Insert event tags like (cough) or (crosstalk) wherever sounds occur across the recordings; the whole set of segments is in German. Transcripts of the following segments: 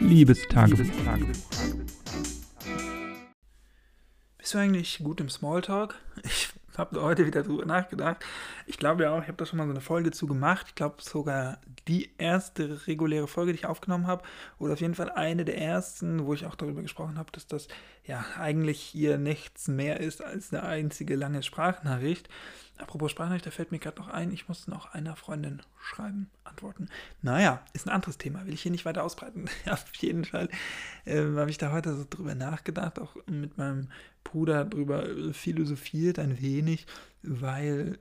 Liebestagebuch. Bist du eigentlich gut im Smalltalk? Ich habe heute wieder drüber nachgedacht. Ich glaube ja auch, ich habe da schon mal so eine Folge zu gemacht. Ich glaube sogar die erste reguläre Folge, die ich aufgenommen habe. Oder auf jeden Fall eine der ersten, wo ich auch darüber gesprochen habe, dass das ja eigentlich hier nichts mehr ist als eine einzige lange Sprachnachricht. Apropos Sprachnachricht, da fällt mir gerade noch ein, ich muss noch einer Freundin schreiben, antworten. Naja, ist ein anderes Thema, will ich hier nicht weiter ausbreiten. (laughs) Auf jeden Fall äh, habe ich da heute so drüber nachgedacht, auch mit meinem Bruder drüber philosophiert ein wenig, weil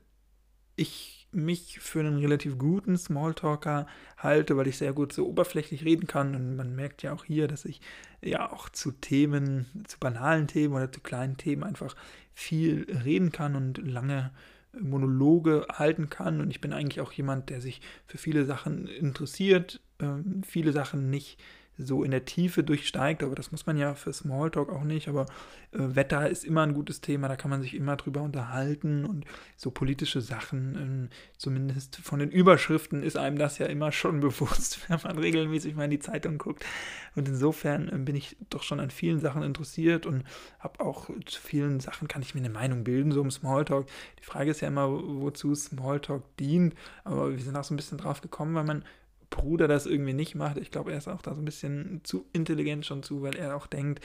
ich mich für einen relativ guten Smalltalker halte, weil ich sehr gut so oberflächlich reden kann und man merkt ja auch hier, dass ich ja auch zu Themen, zu banalen Themen oder zu kleinen Themen einfach viel reden kann und lange Monologe halten kann. Und ich bin eigentlich auch jemand, der sich für viele Sachen interessiert, ähm, viele Sachen nicht so in der Tiefe durchsteigt, aber das muss man ja für Smalltalk auch nicht. Aber äh, Wetter ist immer ein gutes Thema, da kann man sich immer drüber unterhalten und so politische Sachen, äh, zumindest von den Überschriften ist einem das ja immer schon (laughs) bewusst, wenn man regelmäßig mal in die Zeitung guckt. Und insofern äh, bin ich doch schon an vielen Sachen interessiert und habe auch zu vielen Sachen kann ich mir eine Meinung bilden, so im Smalltalk. Die Frage ist ja immer, wozu Smalltalk dient, aber wir sind auch so ein bisschen drauf gekommen, weil man Bruder das irgendwie nicht macht. Ich glaube, er ist auch da so ein bisschen zu intelligent schon zu, weil er auch denkt,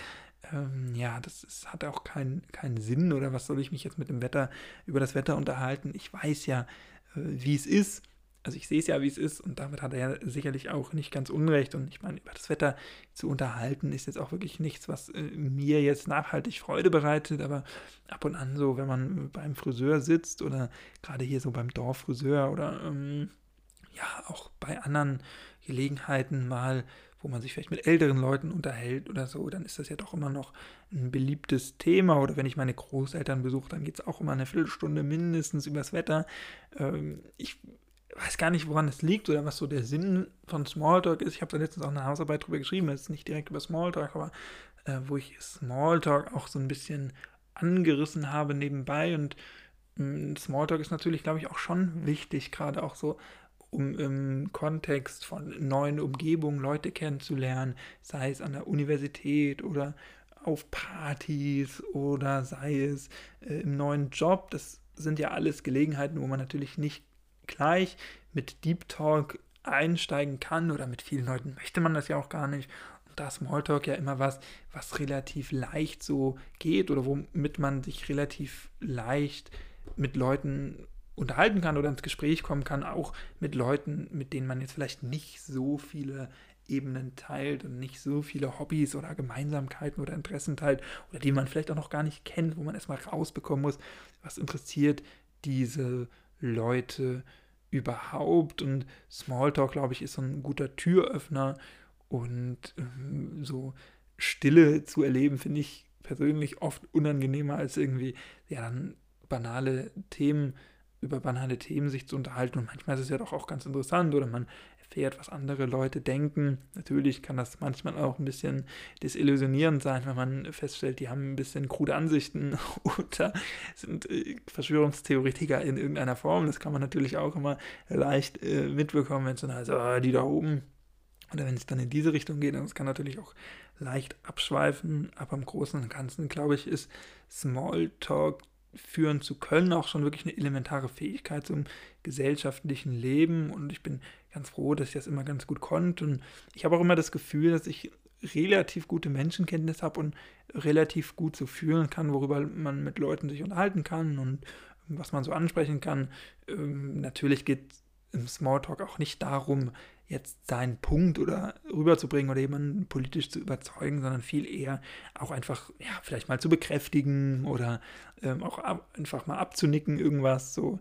ähm, ja, das ist, hat auch keinen kein Sinn oder was soll ich mich jetzt mit dem Wetter, über das Wetter unterhalten? Ich weiß ja, äh, wie es ist. Also ich sehe es ja, wie es ist und damit hat er ja sicherlich auch nicht ganz unrecht. Und ich meine, über das Wetter zu unterhalten ist jetzt auch wirklich nichts, was äh, mir jetzt nachhaltig Freude bereitet. Aber ab und an so, wenn man beim Friseur sitzt oder gerade hier so beim Dorffriseur oder ähm, ja auch bei anderen Gelegenheiten mal, wo man sich vielleicht mit älteren Leuten unterhält oder so, dann ist das ja doch immer noch ein beliebtes Thema. Oder wenn ich meine Großeltern besuche, dann geht es auch immer eine Viertelstunde mindestens übers Wetter. Ähm, ich weiß gar nicht, woran es liegt oder was so der Sinn von Smalltalk ist. Ich habe da letztens auch eine Hausarbeit drüber geschrieben, es ist nicht direkt über Smalltalk, aber äh, wo ich Smalltalk auch so ein bisschen angerissen habe nebenbei und mm, Smalltalk ist natürlich, glaube ich, auch schon wichtig, gerade auch so um im Kontext von neuen Umgebungen Leute kennenzulernen, sei es an der Universität oder auf Partys oder sei es äh, im neuen Job. Das sind ja alles Gelegenheiten, wo man natürlich nicht gleich mit Deep Talk einsteigen kann oder mit vielen Leuten möchte man das ja auch gar nicht. Und da Smalltalk ja immer was, was relativ leicht so geht oder womit man sich relativ leicht mit Leuten unterhalten kann oder ins Gespräch kommen kann, auch mit Leuten, mit denen man jetzt vielleicht nicht so viele Ebenen teilt und nicht so viele Hobbys oder Gemeinsamkeiten oder Interessen teilt oder die man vielleicht auch noch gar nicht kennt, wo man erstmal rausbekommen muss, was interessiert diese Leute überhaupt. Und Smalltalk, glaube ich, ist so ein guter Türöffner und ähm, so Stille zu erleben, finde ich persönlich oft unangenehmer als irgendwie, ja, dann banale Themen über banale Themen sich zu unterhalten. Und manchmal ist es ja doch auch ganz interessant oder man erfährt, was andere Leute denken. Natürlich kann das manchmal auch ein bisschen desillusionierend sein, wenn man feststellt, die haben ein bisschen krude Ansichten (laughs) oder sind äh, Verschwörungstheoretiker in irgendeiner Form. Das kann man natürlich auch immer leicht äh, mitbekommen, wenn es dann heißt, oh, die da oben. Oder wenn es dann in diese Richtung geht, das kann natürlich auch leicht abschweifen, aber im Großen und Ganzen, glaube ich, ist Smalltalk führen zu können, auch schon wirklich eine elementare Fähigkeit zum gesellschaftlichen Leben. Und ich bin ganz froh, dass ich das immer ganz gut konnte. Und ich habe auch immer das Gefühl, dass ich relativ gute Menschenkenntnis habe und relativ gut so fühlen kann, worüber man mit Leuten sich unterhalten kann und was man so ansprechen kann. Ähm, natürlich geht im Smalltalk auch nicht darum, jetzt seinen Punkt oder rüberzubringen oder jemanden politisch zu überzeugen, sondern viel eher auch einfach, ja, vielleicht mal zu bekräftigen oder ähm, auch ab, einfach mal abzunicken, irgendwas so.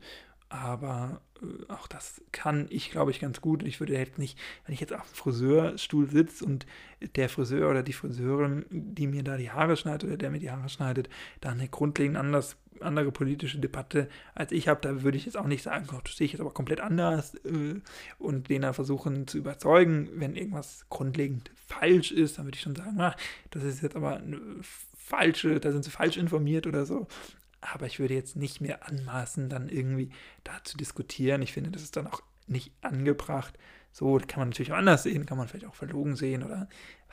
Aber äh, auch das kann ich, glaube ich, ganz gut. Ich würde jetzt nicht, wenn ich jetzt auf dem Friseurstuhl sitze und der Friseur oder die Friseurin, die mir da die Haare schneidet oder der mir die Haare schneidet, da eine grundlegend anders andere politische Debatte als ich habe, da würde ich jetzt auch nicht sagen, das sehe ich jetzt aber komplett anders äh, und den da versuchen zu überzeugen, wenn irgendwas grundlegend falsch ist, dann würde ich schon sagen, ach, das ist jetzt aber eine falsche, da sind sie falsch informiert oder so. Aber ich würde jetzt nicht mehr anmaßen, dann irgendwie da zu diskutieren. Ich finde, das ist dann auch nicht angebracht, So, kann man natürlich auch anders sehen, kann man vielleicht auch verlogen sehen oder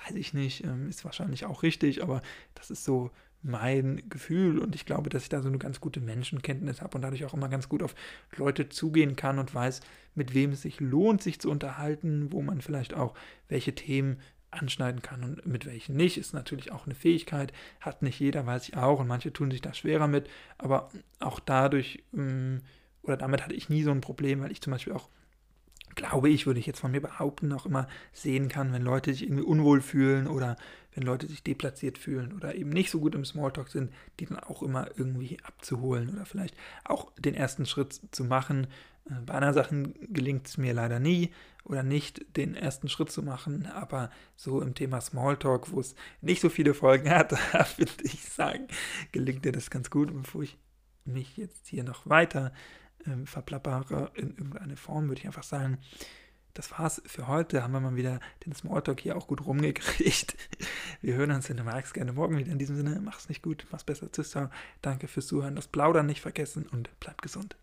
weiß ich nicht, ähm, ist wahrscheinlich auch richtig, aber das ist so mein Gefühl und ich glaube, dass ich da so eine ganz gute Menschenkenntnis habe und dadurch auch immer ganz gut auf Leute zugehen kann und weiß, mit wem es sich lohnt, sich zu unterhalten, wo man vielleicht auch welche Themen anschneiden kann und mit welchen nicht, ist natürlich auch eine Fähigkeit, hat nicht jeder, weiß ich auch, und manche tun sich da schwerer mit, aber auch dadurch ähm, oder damit hatte ich nie so ein Problem, weil ich zum Beispiel auch glaube ich, würde ich jetzt von mir behaupten, auch immer sehen kann, wenn Leute sich irgendwie unwohl fühlen oder wenn Leute sich deplatziert fühlen oder eben nicht so gut im Smalltalk sind, die dann auch immer irgendwie abzuholen oder vielleicht auch den ersten Schritt zu machen. Äh, bei anderen Sachen gelingt es mir leider nie oder nicht, den ersten Schritt zu machen, aber so im Thema Smalltalk, wo es nicht so viele Folgen (laughs) hat, würde ich sagen, gelingt dir das ganz gut. bevor ich mich jetzt hier noch weiter äh, verplappere in irgendeine Form, würde ich einfach sagen, das war's für heute. Haben wir mal wieder den Smalltalk hier auch gut rumgekriegt. (laughs) Wir hören uns, wenn du magst, gerne morgen wieder. In diesem Sinne, mach's nicht gut, mach's besser. Tschüss, Danke fürs Zuhören. Das Plaudern nicht vergessen und bleib gesund.